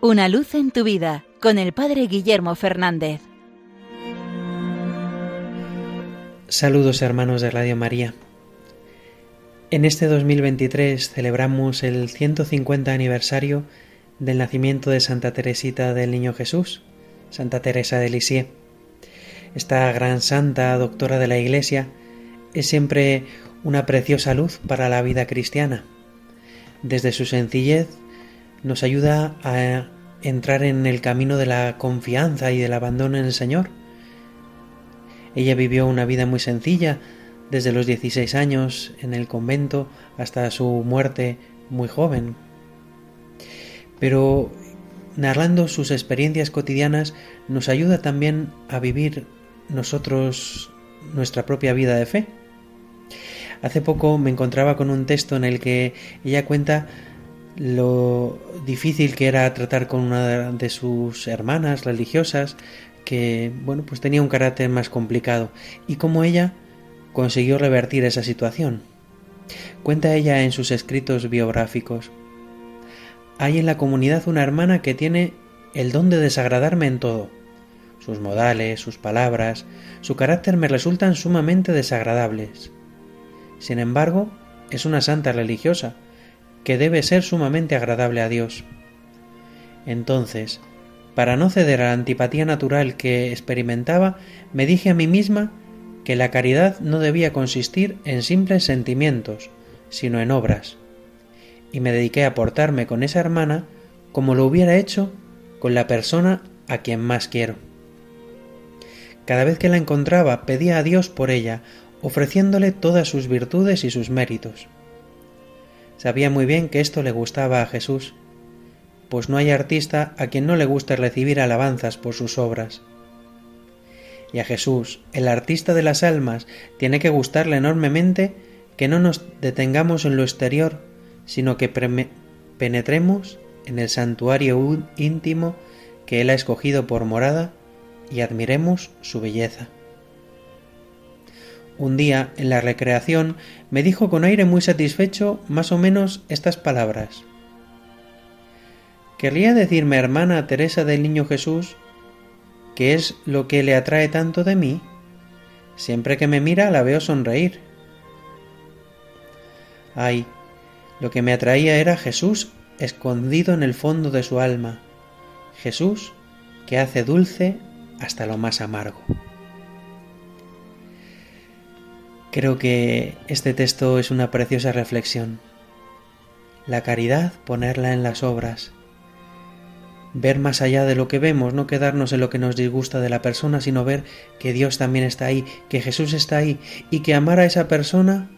Una luz en tu vida con el Padre Guillermo Fernández. Saludos hermanos de Radio María. En este 2023 celebramos el 150 aniversario del nacimiento de Santa Teresita del Niño Jesús, Santa Teresa de Lisieux. Esta gran santa, doctora de la Iglesia, es siempre una preciosa luz para la vida cristiana. Desde su sencillez nos ayuda a entrar en el camino de la confianza y del abandono en el Señor. Ella vivió una vida muy sencilla, desde los 16 años en el convento hasta su muerte muy joven. Pero narrando sus experiencias cotidianas nos ayuda también a vivir nosotros nuestra propia vida de fe. Hace poco me encontraba con un texto en el que ella cuenta lo difícil que era tratar con una de sus hermanas religiosas que bueno pues tenía un carácter más complicado y cómo ella consiguió revertir esa situación. Cuenta ella en sus escritos biográficos. Hay en la comunidad una hermana que tiene el don de desagradarme en todo. Sus modales, sus palabras, su carácter me resultan sumamente desagradables. Sin embargo, es una santa religiosa, que debe ser sumamente agradable a Dios. Entonces, para no ceder a la antipatía natural que experimentaba, me dije a mí misma que la caridad no debía consistir en simples sentimientos, sino en obras, y me dediqué a portarme con esa hermana como lo hubiera hecho con la persona a quien más quiero. Cada vez que la encontraba pedía a Dios por ella, ofreciéndole todas sus virtudes y sus méritos. Sabía muy bien que esto le gustaba a Jesús, pues no hay artista a quien no le guste recibir alabanzas por sus obras. Y a Jesús, el artista de las almas, tiene que gustarle enormemente que no nos detengamos en lo exterior, sino que penetremos en el santuario íntimo que Él ha escogido por morada y admiremos su belleza. Un día, en la recreación, me dijo con aire muy satisfecho más o menos estas palabras. ¿Querría decirme, hermana Teresa del Niño Jesús, qué es lo que le atrae tanto de mí? Siempre que me mira la veo sonreír. Ay, lo que me atraía era Jesús escondido en el fondo de su alma, Jesús que hace dulce hasta lo más amargo. Creo que este texto es una preciosa reflexión. La caridad, ponerla en las obras. Ver más allá de lo que vemos, no quedarnos en lo que nos disgusta de la persona, sino ver que Dios también está ahí, que Jesús está ahí y que amar a esa persona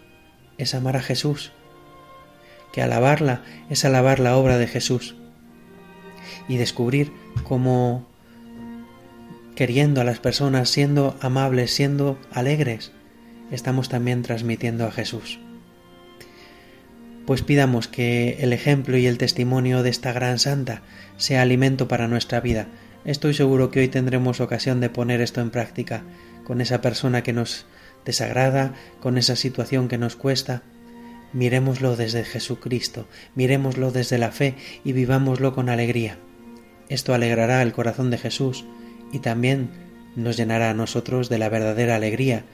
es amar a Jesús. Que alabarla es alabar la obra de Jesús. Y descubrir cómo queriendo a las personas, siendo amables, siendo alegres, estamos también transmitiendo a Jesús. Pues pidamos que el ejemplo y el testimonio de esta gran santa sea alimento para nuestra vida. Estoy seguro que hoy tendremos ocasión de poner esto en práctica con esa persona que nos desagrada, con esa situación que nos cuesta. Miremoslo desde Jesucristo, miremoslo desde la fe y vivámoslo con alegría. Esto alegrará el corazón de Jesús y también nos llenará a nosotros de la verdadera alegría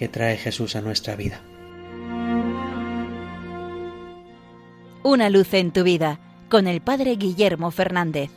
que trae Jesús a nuestra vida. Una luz en tu vida con el Padre Guillermo Fernández.